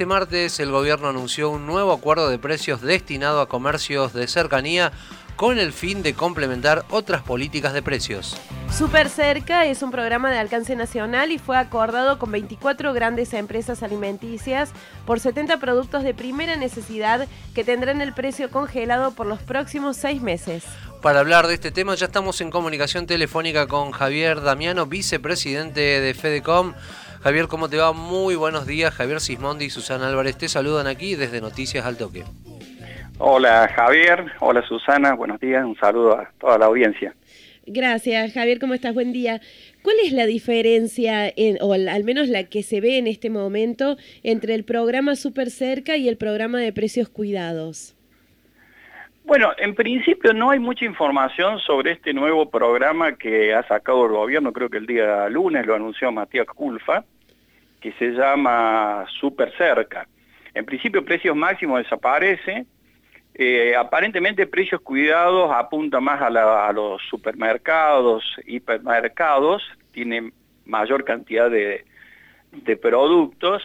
Este martes el gobierno anunció un nuevo acuerdo de precios destinado a comercios de cercanía con el fin de complementar otras políticas de precios. Super Cerca es un programa de alcance nacional y fue acordado con 24 grandes empresas alimenticias por 70 productos de primera necesidad que tendrán el precio congelado por los próximos seis meses. Para hablar de este tema ya estamos en comunicación telefónica con Javier Damiano, vicepresidente de Fedecom. Javier, ¿cómo te va? Muy buenos días. Javier Sismondi y Susana Álvarez te saludan aquí desde Noticias al Toque. Hola Javier, hola Susana, buenos días, un saludo a toda la audiencia. Gracias Javier, ¿cómo estás? Buen día. ¿Cuál es la diferencia, o al menos la que se ve en este momento, entre el programa Super Cerca y el programa de precios cuidados? Bueno, en principio no hay mucha información sobre este nuevo programa que ha sacado el gobierno, creo que el día lunes lo anunció Matías Culfa, que se llama Super Cerca. En principio precios máximos desaparece, eh, aparentemente precios cuidados apunta más a, los supermercados, hipermercados, tiene mayor cantidad de, productos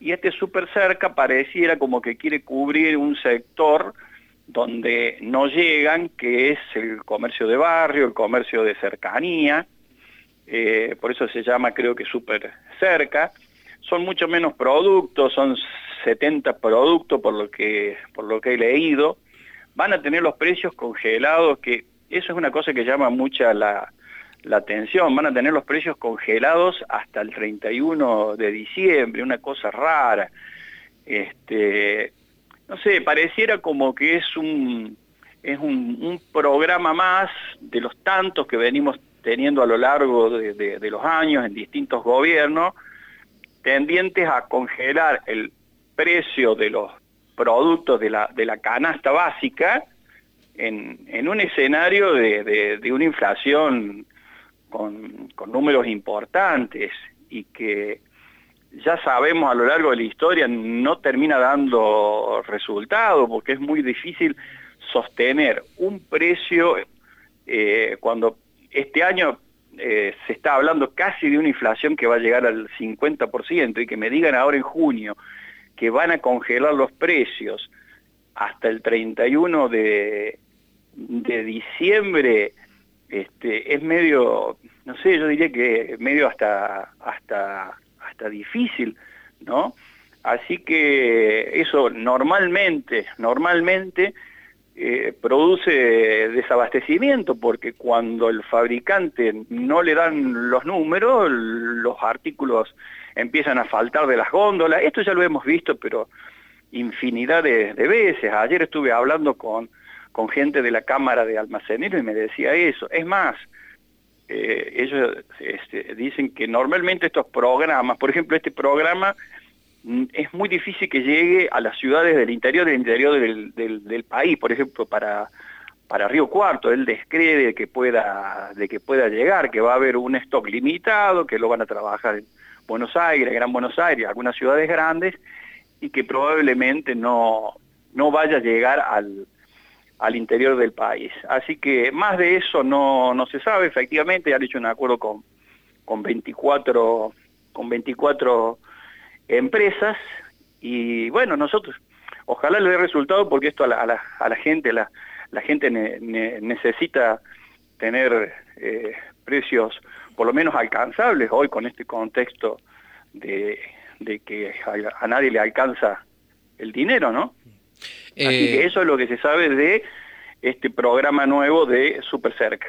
y este super cerca pareciera como que quiere cubrir un sector donde no llegan, que es el comercio de barrio, el comercio de cercanía, eh, por eso se llama creo que super cerca, son mucho menos productos, son 70 productos por lo que, por lo que he leído, van a tener los precios congelados, que eso es una cosa que llama mucha la, atención, van a tener los precios congelados hasta el 31 de diciembre, una cosa rara. Este, no sé, pareciera como que es un, es un, programa más de los tantos que venimos teniendo a lo largo de los años en distintos gobiernos, tendientes a congelar el precio de los productos de la, de la canasta básica en, un escenario de, una inflación con, números importantes y que ya sabemos a lo largo de la historia no termina dando resultado porque es muy difícil sostener un precio eh, cuando este año eh, se está hablando casi de una inflación que va a llegar al 50% y que me digan ahora en junio que van a congelar los precios hasta el 31 de, de diciembre, este, es medio, no sé, yo diría que medio hasta, hasta, hasta difícil, ¿no? Así que eso normalmente, normalmente eh, produce desabastecimiento porque cuando el fabricante no le dan los números, los artículos empiezan a faltar de las góndolas. Esto ya lo hemos visto, pero infinidad de, veces. Ayer estuve hablando con, con, gente de la Cámara de Almaceneros y me decía eso. Es más, eh, ellos este, dicen que normalmente estos programas, por ejemplo este programa es muy difícil que llegue a las ciudades del interior del interior del, país, por ejemplo, para, para Río Cuarto, él descree de que, pueda, de que pueda llegar, que va a haber un stock limitado, que lo van a trabajar en Buenos Aires, Gran Buenos Aires, algunas ciudades grandes, y que probablemente no, no vaya a llegar al, al interior del país. Así que más de eso no, no se sabe, efectivamente, han hecho un acuerdo con, con 24, con 24 empresas y bueno, nosotros, ojalá le dé resultado porque esto a la, a la, gente, la, la gente necesita tener eh, precios por lo menos alcanzables hoy con este contexto de, de que a, nadie le alcanza el dinero, ¿no? Así que eh, eso es lo que se sabe de este programa nuevo de Super Cerca.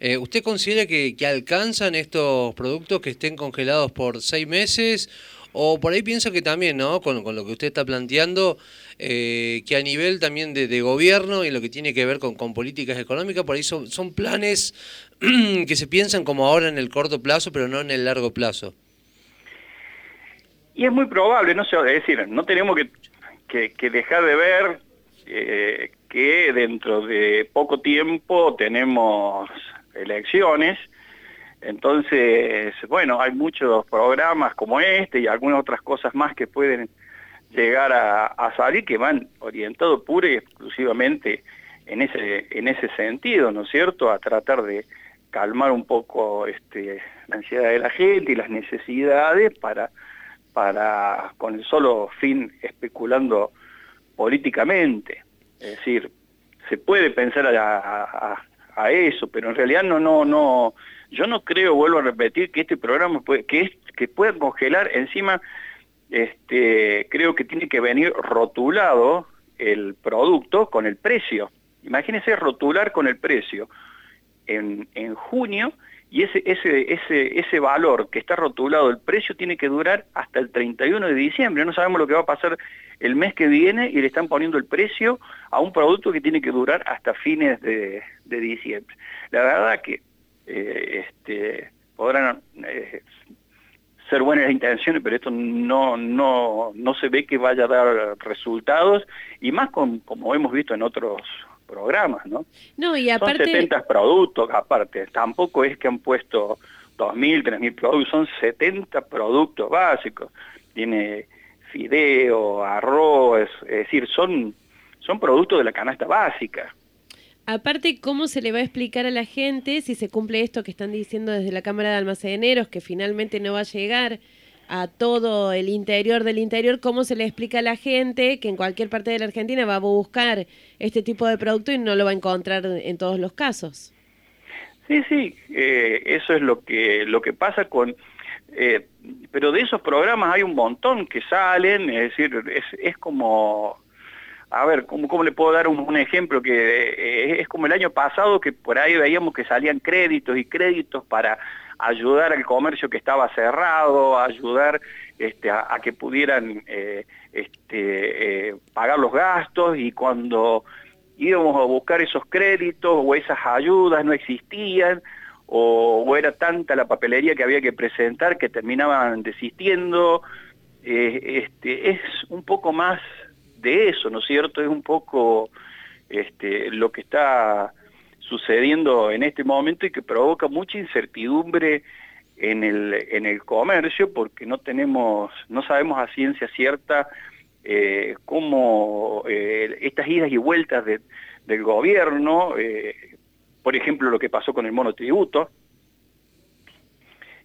Eh, ¿Usted considera que, que, alcanzan estos productos que estén congelados por seis meses o por ahí pienso que también, ¿no? Con, lo que usted está planteando, eh, que a nivel también de, gobierno y lo que tiene que ver con, políticas económicas, por ahí son, son planes que se piensan como ahora en el corto plazo, pero no en el largo plazo. Y es muy probable, no sé, es decir, no tenemos que, que, dejar de ver eh, que dentro de poco tiempo tenemos elecciones entonces, bueno, hay muchos programas como este y algunas otras cosas más que pueden llegar a, salir que van orientados pura y exclusivamente en ese, en ese sentido, ¿no es cierto? A tratar de calmar un poco este, la ansiedad de la gente y las necesidades para para con el solo fin especulando políticamente. Es decir, se puede pensar a, eso, pero en realidad no, no, no, yo no creo, vuelvo a repetir, que este programa puede, que, es, que pueda congelar. Encima, este, creo que tiene que venir rotulado el producto con el precio. Imagínense rotular con el precio. En, en junio y ese, ese, ese, ese valor que está rotulado, el precio tiene que durar hasta el 31 de diciembre. No sabemos lo que va a pasar el mes que viene y le están poniendo el precio a un producto que tiene que durar hasta fines de, diciembre. La verdad que eh, este, podrán eh, ser buenas las intenciones, pero esto no, no, no se ve que vaya a dar resultados, y más con, como hemos visto en otros programas, ¿no? No, y aparte... Son 70 productos, aparte, tampoco es que han puesto 2.000, 3.000 productos, son 70 productos básicos. Tiene fideo, arroz, es decir, son, son productos de la canasta básica. Aparte, ¿cómo se le va a explicar a la gente si se cumple esto que están diciendo desde la Cámara de Almaceneros, que finalmente no va a llegar? A todo el interior del interior, cómo se le explica a la gente que en cualquier parte de la Argentina va a buscar este tipo de producto y no lo va a encontrar en todos los casos. Sí, sí, eh, eso es lo que, lo que pasa con... Eh, pero de esos programas hay un montón que salen, es decir, es, es como... A ver, ¿cómo, ¿cómo le puedo dar un, ejemplo? Que eh, es como el año pasado que por ahí veíamos que salían créditos y créditos para ayudar al comercio que estaba cerrado, ayudar este, a, que pudieran eh, este, eh, pagar los gastos y cuando íbamos a buscar esos créditos o esas ayudas no existían o, era tanta la papelería que había que presentar que terminaban desistiendo. Este, es un poco más de eso, ¿no es cierto? Es un poco este, lo que está sucediendo en este momento y que provoca mucha incertidumbre en el, en el comercio porque no tenemos, no sabemos a ciencia cierta eh, cómo eh, estas idas y vueltas del gobierno, eh, por ejemplo lo que pasó con el monotributo,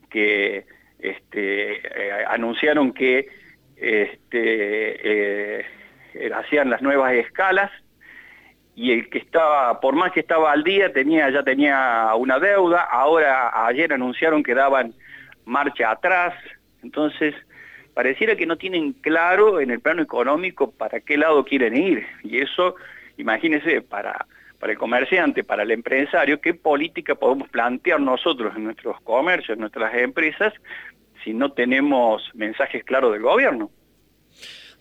que este, anunciaron que este, hacían las nuevas escalas y el que estaba, por más que estaba al día, tenía, ya tenía una deuda, ahora ayer anunciaron que daban marcha atrás, entonces pareciera que no tienen claro en el plano económico para qué lado quieren ir, y eso, imagínense, para, para el comerciante, para el empresario, qué política podemos plantear nosotros en nuestros comercios, en nuestras empresas, si no tenemos mensajes claros del gobierno.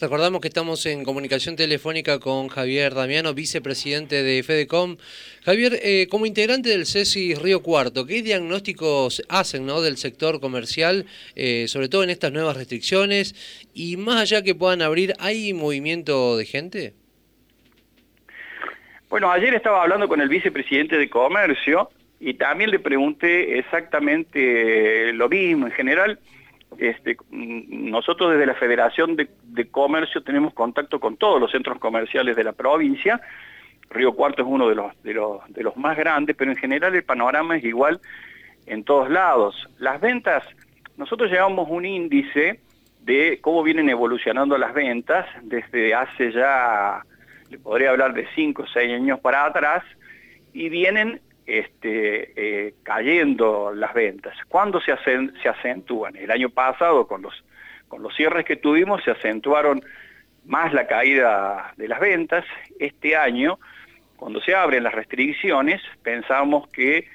Recordamos que estamos en comunicación telefónica con Javier Damiano, vicepresidente de FEDECOM. Javier, eh, como integrante del CESI Río Cuarto, ¿qué diagnósticos hacen del sector comercial, eh, sobre todo en estas nuevas restricciones? Y más allá que puedan abrir, ¿hay movimiento de gente? Bueno, ayer estaba hablando con el vicepresidente de Comercio y también le pregunté exactamente lo mismo. En general, este, nosotros desde la Federación de, Comercio tenemos contacto con todos los centros comerciales de la provincia. Río Cuarto es uno de los, de los, más grandes, pero en general el panorama es igual en todos lados. Las ventas, nosotros llevamos un índice de cómo vienen evolucionando las ventas desde hace ya, le podría hablar de 5 o 6 años para atrás, y vienen este, eh, cayendo las ventas. ¿Cuándo se, se acentúan? El año pasado, con los, con los cierres que tuvimos, se acentuaron más la caída de las ventas. Este año, cuando se abren las restricciones, pensamos que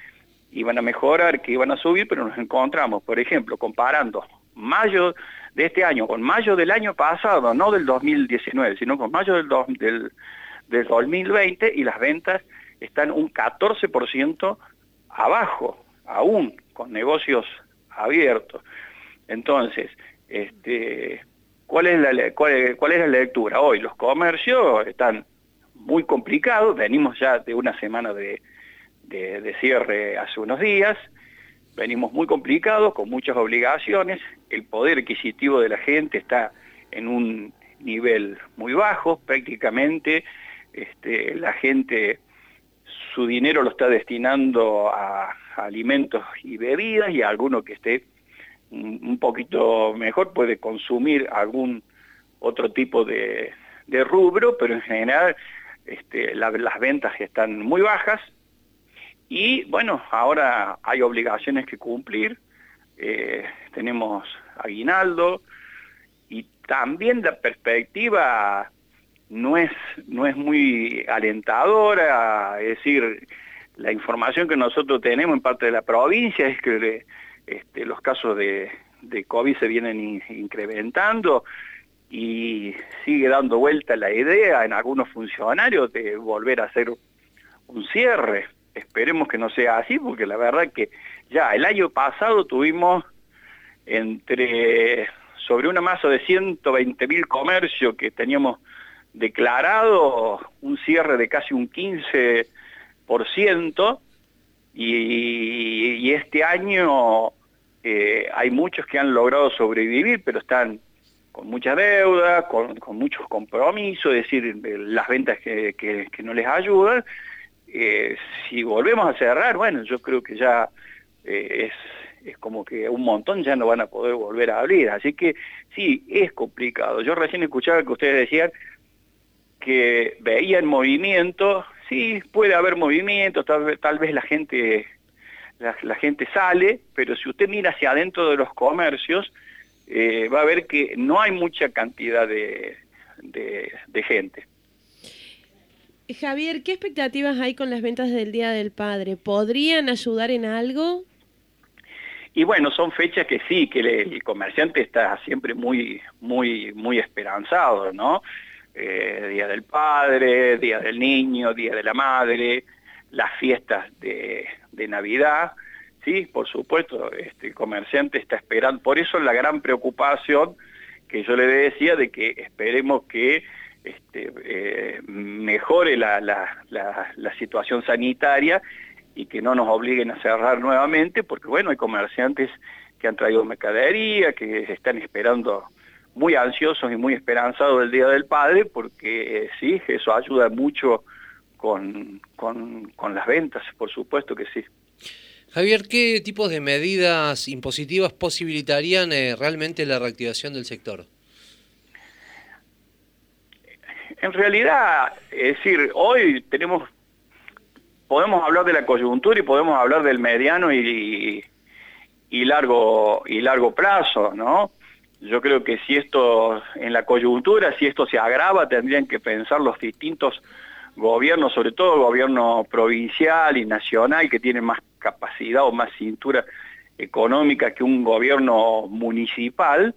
iban a mejorar, que iban a subir, pero nos encontramos, por ejemplo, comparando mayo de este año con mayo del año pasado, no del 2019, sino con mayo del 2020 y las ventas están un 14% abajo, aún con negocios abiertos. Entonces, este, ¿cuál, es la, cuál, es la lectura? Hoy los comercios están muy complicados, venimos ya de una semana de, de, cierre hace unos días, venimos muy complicados, con muchas obligaciones, el poder adquisitivo de la gente está en un nivel muy bajo, prácticamente este, la gente su dinero lo está destinando a, alimentos y bebidas y a alguno que esté un poquito mejor puede consumir algún otro tipo de, rubro, pero en general este, las ventas están muy bajas. Y bueno, ahora hay obligaciones que cumplir, eh, tenemos aguinaldo y también la perspectiva no es, no es muy alentadora, es decir, la información que nosotros tenemos en parte de la provincia es que este, los casos de, COVID se vienen incrementando y sigue dando vuelta la idea en algunos funcionarios de volver a hacer un cierre. Esperemos que no sea así, porque la verdad que ya el año pasado tuvimos entre sobre una masa de 120 mil comercios que teníamos declarado un cierre de casi un 15% y, y este año eh, hay muchos que han logrado sobrevivir, pero están con mucha deuda, con, muchos compromisos, es decir, las ventas que, no les ayudan. Eh, si volvemos a cerrar, bueno, yo creo que ya eh, es, es como que un montón ya no van a poder volver a abrir. Así que sí, es complicado. Yo recién escuchaba que ustedes decían que veían movimiento, sí, puede haber movimiento, tal, tal vez la gente, la gente sale, pero si usted mira hacia adentro de los comercios, eh, va a ver que no hay mucha cantidad de, de, gente. Javier, ¿qué expectativas hay con las ventas del Día del Padre? ¿Podrían ayudar en algo? Y bueno, son fechas que sí, que el, comerciante está siempre muy, muy, muy esperanzado, ¿no? Eh, Día del Padre, Día del Niño, Día de la Madre, las fiestas de, Navidad, Sí, por supuesto, este, el comerciante está esperando, por eso la gran preocupación que yo le decía de que esperemos que este, eh, mejore la, situación sanitaria y que no nos obliguen a cerrar nuevamente, porque bueno, hay comerciantes que han traído mercadería, que están esperando muy ansiosos y muy esperanzados el Día del Padre, porque eh, sí, eso ayuda mucho con, con las ventas, por supuesto que sí. Javier, ¿qué tipos de medidas impositivas posibilitarían eh, realmente la reactivación del sector? En realidad, es decir, hoy tenemos, podemos hablar de la coyuntura y podemos hablar del mediano y, y largo y largo plazo, ¿no? Yo creo que si esto, en la coyuntura, si esto se agrava, tendrían que pensar los distintos gobiernos, sobre todo gobierno provincial y nacional, que tienen más capacidad o más cintura económica que un gobierno municipal,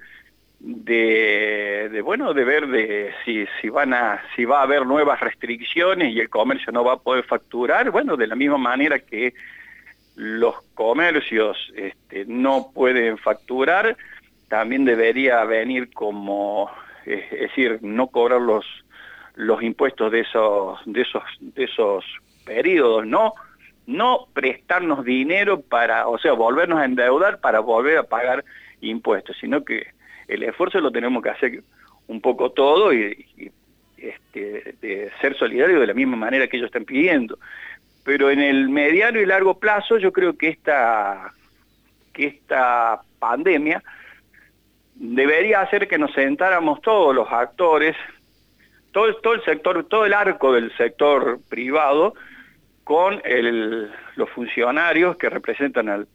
de, bueno de ver de si, si van a si va a haber nuevas restricciones y el comercio no va a poder facturar bueno de la misma manera que los comercios este, no pueden facturar también debería venir como es decir no cobrar los los impuestos de esos de esos de esos periodos no no prestarnos dinero para, o sea, volvernos a endeudar para volver a pagar impuestos, sino que el esfuerzo lo tenemos que hacer un poco todo y, este, de ser solidario de la misma manera que ellos están pidiendo. Pero en el mediano y largo plazo yo creo que esta, que esta pandemia debería hacer que nos sentáramos todos los actores, todo, todo el sector, todo el arco del sector privado, con los funcionarios que representan al,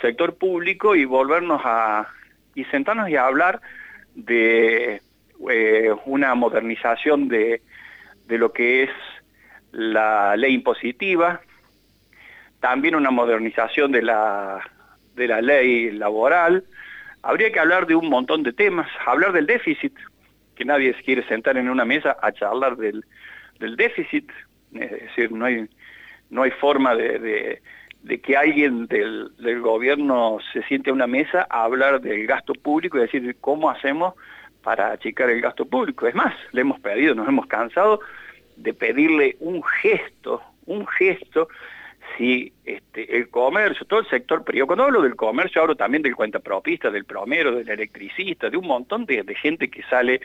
sector público y volvernos a, y sentarnos y hablar de eh, una modernización de, lo que es la ley impositiva, también una modernización de la, de la ley laboral, habría que hablar de un montón de temas, hablar del déficit, que nadie quiere sentar en una mesa a charlar del, del déficit, es decir, no hay, no hay forma de, que alguien del, gobierno se siente a una mesa a hablar del gasto público y decir cómo hacemos para achicar el gasto público. Es más, le hemos pedido, nos hemos cansado de pedirle un gesto, un gesto, si este, el comercio, todo el sector privado, cuando hablo del comercio hablo también del cuentapropista, del promero, del electricista, de un montón de gente que sale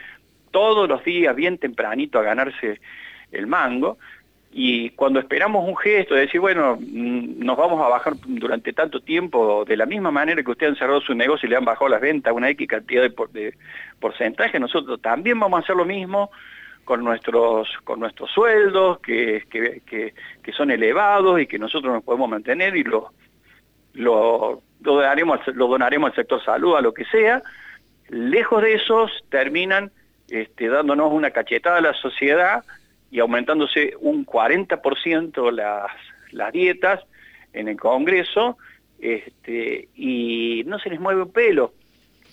todos los días bien tempranito a ganarse el mango, y cuando esperamos un gesto de decir, bueno, mm, nos vamos a bajar durante tanto tiempo, de la misma manera que usted ha cerrado su negocio y le han bajado las ventas una X cantidad de, de porcentaje, nosotros también vamos a hacer lo mismo con nuestros, con nuestros sueldos, que, que, que, son elevados y que nosotros nos podemos mantener y lo, lo, donaremos, lo donaremos al sector salud, a lo que sea. Lejos de esos terminan este, dándonos una cachetada a la sociedad y aumentándose un 40% las, las dietas en el Congreso este, y no se les mueve un pelo.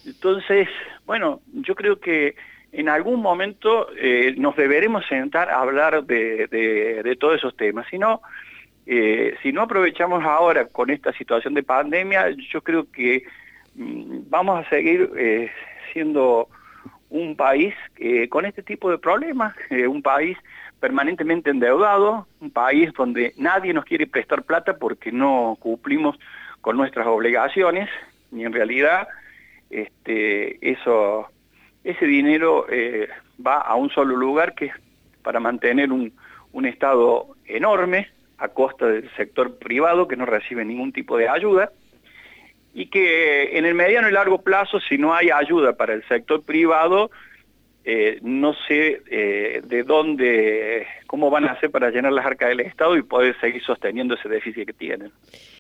Entonces, bueno, yo creo que en algún momento eh, nos deberemos sentar a hablar de, todos esos temas. Si no, eh, si no aprovechamos ahora con esta situación de pandemia, yo creo que mm, vamos a seguir eh, siendo un país con este tipo de problemas, un país permanentemente endeudado, un país donde nadie nos quiere prestar plata porque no cumplimos con nuestras obligaciones, y en realidad este, eso ese dinero eh, va a un solo lugar que es para mantener un, Estado enorme a costa del sector privado que no recibe ningún tipo de ayuda y que en el mediano y largo plazo, si no hay ayuda para el sector privado, eh, no sé eh, de dónde, cómo van a hacer para llenar las arcas del Estado y poder seguir sosteniendo ese déficit que tienen.